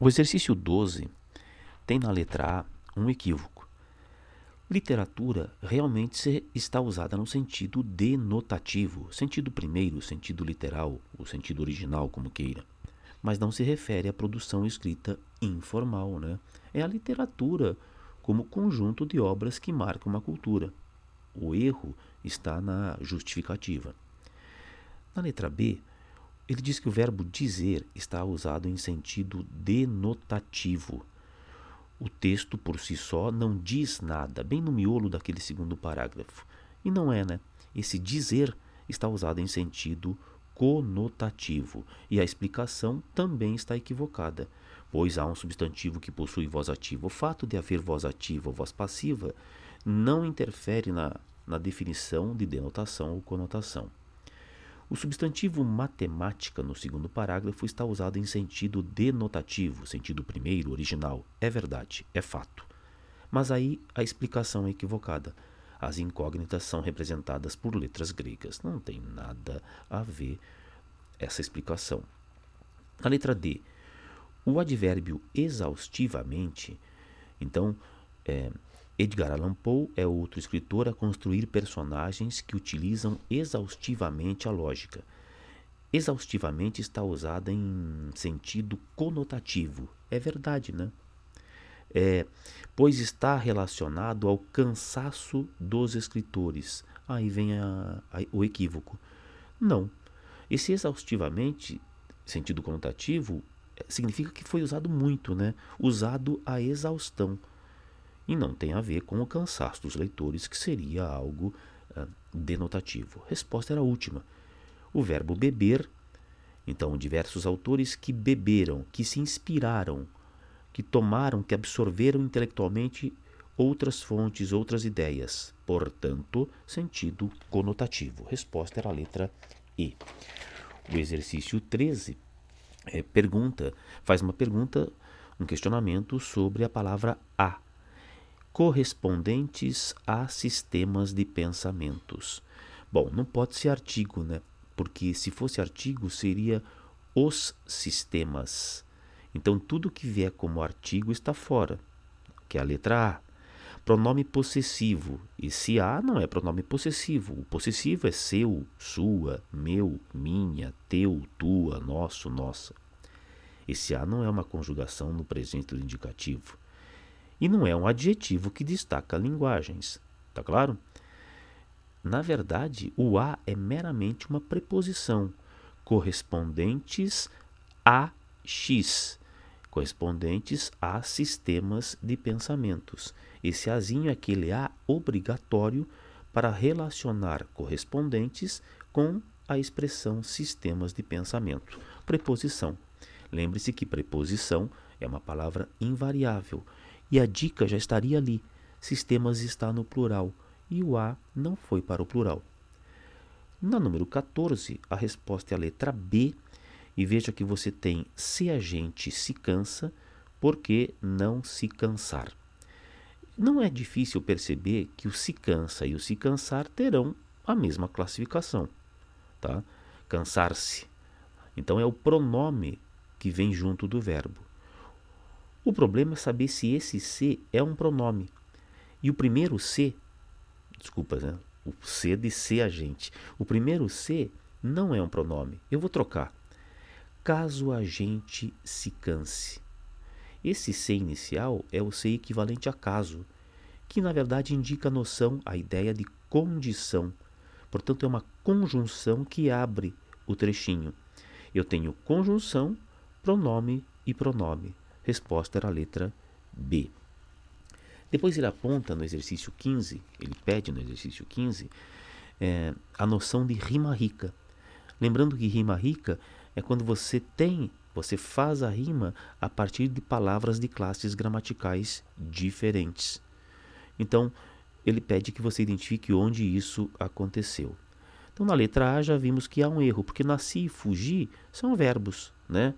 O exercício 12 tem na letra A um equívoco. Literatura realmente está usada no sentido denotativo, sentido primeiro, sentido literal, o sentido original, como queira. Mas não se refere à produção escrita informal, né? É a literatura como conjunto de obras que marcam uma cultura. O erro está na justificativa. Na letra B, ele diz que o verbo dizer está usado em sentido denotativo. O texto por si só não diz nada, bem no miolo daquele segundo parágrafo. E não é, né? Esse dizer está usado em sentido conotativo, e a explicação também está equivocada, pois há um substantivo que possui voz ativa. O fato de haver voz ativa ou voz passiva não interfere na, na definição de denotação ou conotação. O substantivo matemática no segundo parágrafo está usado em sentido denotativo, sentido primeiro, original. É verdade, é fato. Mas aí a explicação é equivocada. As incógnitas são representadas por letras gregas. Não tem nada a ver essa explicação. Na letra D, o advérbio exaustivamente, então, é, Edgar Allan Poe é outro escritor a construir personagens que utilizam exaustivamente a lógica. Exaustivamente está usada em sentido conotativo. É verdade, né? É, pois está relacionado ao cansaço dos escritores. Aí vem a, a, o equívoco. Não. Esse exaustivamente, sentido conotativo, significa que foi usado muito, né? Usado a exaustão e não tem a ver com o cansaço dos leitores, que seria algo uh, denotativo. Resposta era a última. O verbo beber, então, diversos autores que beberam, que se inspiraram, que tomaram, que absorveram intelectualmente outras fontes, outras ideias. Portanto, sentido conotativo. Resposta era a letra E. O exercício 13 é, pergunta, faz uma pergunta, um questionamento sobre a palavra a correspondentes a sistemas de pensamentos. Bom, não pode ser artigo, né? Porque se fosse artigo seria os sistemas. Então tudo que vier como artigo está fora, que é a letra A. Pronome possessivo. Esse A não é pronome possessivo. O possessivo é seu, sua, meu, minha, teu, tua, nosso, nossa. Esse A não é uma conjugação no presente do indicativo e não é um adjetivo que destaca linguagens. Tá claro? Na verdade, o a é meramente uma preposição correspondentes a x, correspondentes a sistemas de pensamentos. Esse azinho é aquele a obrigatório para relacionar correspondentes com a expressão sistemas de pensamento. Preposição. Lembre-se que preposição é uma palavra invariável e a dica já estaria ali. Sistemas está no plural e o A não foi para o plural. Na número 14, a resposta é a letra B. E veja que você tem se a gente se cansa, por que não se cansar? Não é difícil perceber que o se cansa e o se cansar terão a mesma classificação. Tá? Cansar-se. Então é o pronome que vem junto do verbo. O problema é saber se esse se é um pronome. E o primeiro se, desculpa, né? o se de ser agente. O primeiro se não é um pronome. Eu vou trocar. Caso a gente se canse. Esse se inicial é o se equivalente a caso, que na verdade indica a noção, a ideia de condição. Portanto, é uma conjunção que abre o trechinho. Eu tenho conjunção, pronome e pronome. Resposta era a letra B. Depois ele aponta no exercício 15, ele pede no exercício 15, é, a noção de rima rica. Lembrando que rima rica é quando você tem, você faz a rima a partir de palavras de classes gramaticais diferentes. Então, ele pede que você identifique onde isso aconteceu. Então, na letra A já vimos que há um erro, porque nasci e fugir são verbos, né?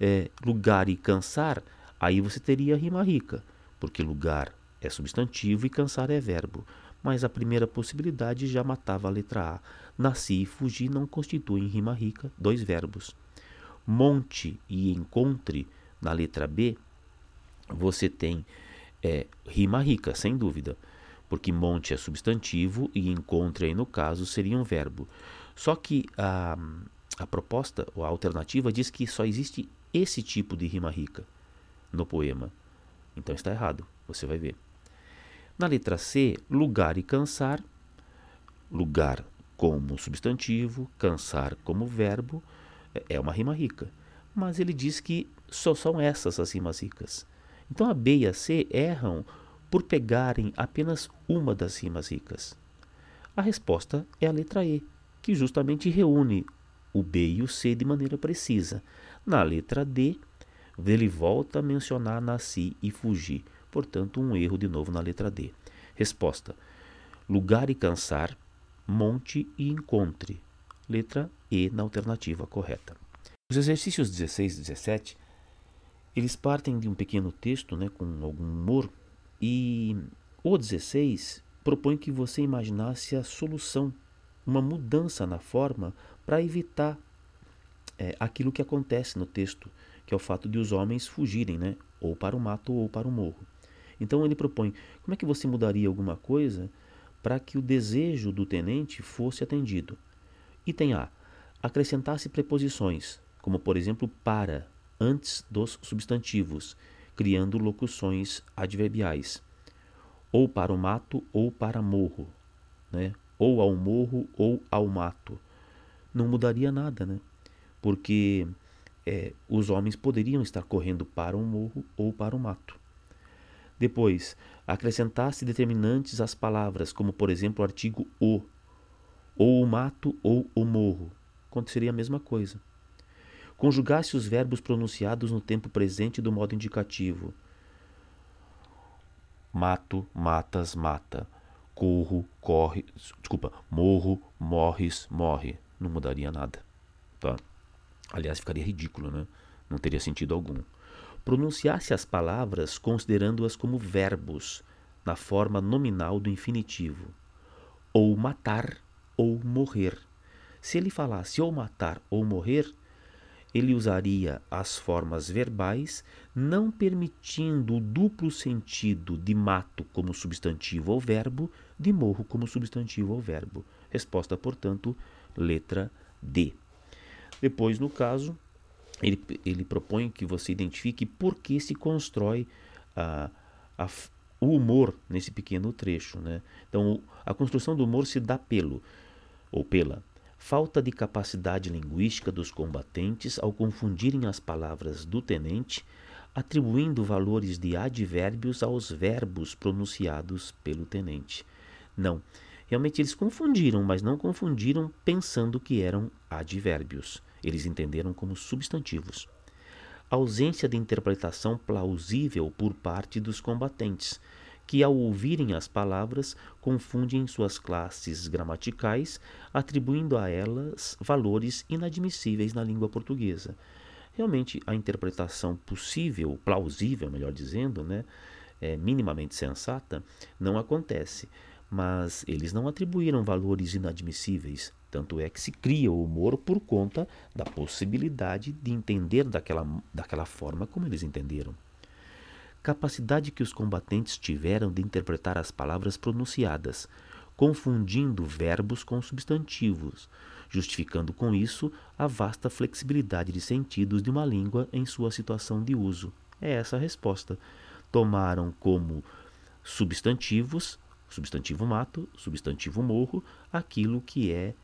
É, lugar e cansar, aí você teria rima rica, porque lugar é substantivo e cansar é verbo. Mas a primeira possibilidade já matava a letra A. Nasci e fugi não constituem rima rica, dois verbos. Monte e encontre Na letra B, você tem é, rima rica, sem dúvida, porque monte é substantivo e encontre, aí no caso, seria um verbo. Só que a, a proposta, ou a alternativa, diz que só existe esse tipo de rima rica no poema. Então está errado, você vai ver. Na letra C, lugar e cansar. Lugar como substantivo, cansar como verbo, é uma rima rica. Mas ele diz que só são essas as rimas ricas. Então a B e a C erram por pegarem apenas uma das rimas ricas. A resposta é a letra E, que justamente reúne o B e o C de maneira precisa. Na letra D, ele volta a mencionar nasci e fugir. Portanto, um erro de novo na letra D. Resposta: lugar e cansar, monte e encontre. Letra E na alternativa correta. Os exercícios 16 e 17, eles partem de um pequeno texto, né, com algum humor, e o 16 propõe que você imaginasse a solução, uma mudança na forma para evitar é, aquilo que acontece no texto, que é o fato de os homens fugirem, né, ou para o mato ou para o morro. Então ele propõe: como é que você mudaria alguma coisa para que o desejo do tenente fosse atendido? Item A: acrescentasse preposições, como por exemplo para, antes dos substantivos, criando locuções adverbiais. Ou para o mato ou para morro, né? ou ao morro ou ao mato. Não mudaria nada, né? Porque é, os homens poderiam estar correndo para o morro ou para o mato. Depois, acrescentasse determinantes às palavras, como por exemplo o artigo o, ou o mato ou o morro. Aconteceria a mesma coisa. Conjugasse os verbos pronunciados no tempo presente do modo indicativo. Mato, matas, mata. Corro, corre. Desculpa, morro, morres, morre. Não mudaria nada. Tá? Aliás, ficaria ridículo, né? Não teria sentido algum pronunciasse as palavras considerando-as como verbos, na forma nominal do infinitivo, ou matar ou morrer. Se ele falasse ou matar ou morrer, ele usaria as formas verbais, não permitindo o duplo sentido de mato como substantivo ou verbo, de morro como substantivo ou verbo. Resposta, portanto, letra D. Depois, no caso, ele, ele propõe que você identifique por que se constrói a, a, o humor nesse pequeno trecho. Né? Então, a construção do humor se dá pelo, ou pela, falta de capacidade linguística dos combatentes ao confundirem as palavras do tenente, atribuindo valores de advérbios aos verbos pronunciados pelo tenente. Não, realmente eles confundiram, mas não confundiram pensando que eram advérbios. Eles entenderam como substantivos. Ausência de interpretação plausível por parte dos combatentes, que ao ouvirem as palavras confundem suas classes gramaticais, atribuindo a elas valores inadmissíveis na língua portuguesa. Realmente, a interpretação possível, plausível, melhor dizendo, né, é, minimamente sensata, não acontece mas eles não atribuíram valores inadmissíveis. Tanto é que se cria o humor por conta da possibilidade de entender daquela, daquela forma como eles entenderam. Capacidade que os combatentes tiveram de interpretar as palavras pronunciadas, confundindo verbos com substantivos, justificando com isso a vasta flexibilidade de sentidos de uma língua em sua situação de uso. É essa a resposta. Tomaram como substantivos substantivo mato, substantivo morro, aquilo que é,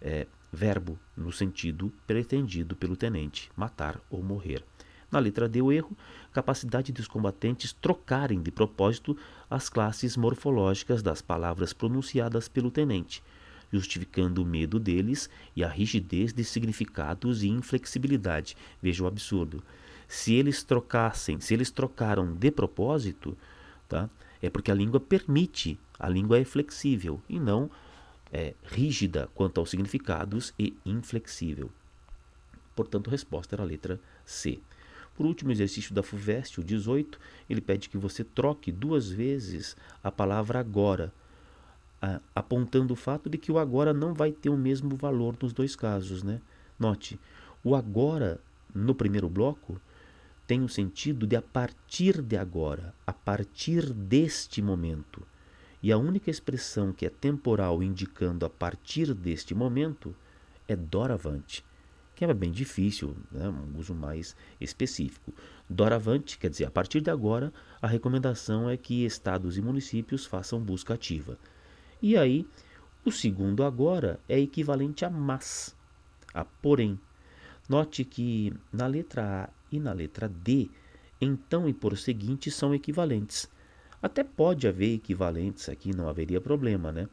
é verbo no sentido pretendido pelo tenente, matar ou morrer. Na letra D, o erro, capacidade dos combatentes trocarem de propósito as classes morfológicas das palavras pronunciadas pelo tenente, justificando o medo deles e a rigidez de significados e inflexibilidade. Veja o absurdo. Se eles trocassem, se eles trocaram de propósito, tá? É porque a língua permite, a língua é flexível e não é, rígida quanto aos significados e inflexível. Portanto, a resposta era a letra C. Por último, exercício da FUVEST, o 18, ele pede que você troque duas vezes a palavra agora, apontando o fato de que o agora não vai ter o mesmo valor nos dois casos. Né? Note, o agora no primeiro bloco tem o sentido de a partir de agora, a partir deste momento. E a única expressão que é temporal indicando a partir deste momento é doravante, que é bem difícil, né? um uso mais específico. Doravante quer dizer, a partir de agora, a recomendação é que estados e municípios façam busca ativa. E aí, o segundo agora é equivalente a mas, a porém. Note que na letra A e na letra D, então e por seguinte são equivalentes. Até pode haver equivalentes aqui, não haveria problema, né?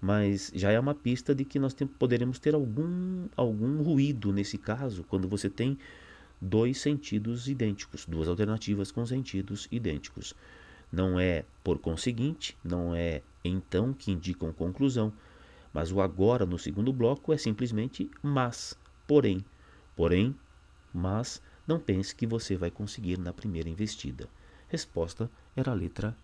Mas já é uma pista de que nós tem, poderemos ter algum, algum ruído nesse caso, quando você tem dois sentidos idênticos, duas alternativas com sentidos idênticos. Não é por conseguinte, não é então que indicam conclusão, mas o agora no segundo bloco é simplesmente mas, porém. Porém, mas não pense que você vai conseguir na primeira investida. Resposta era a letra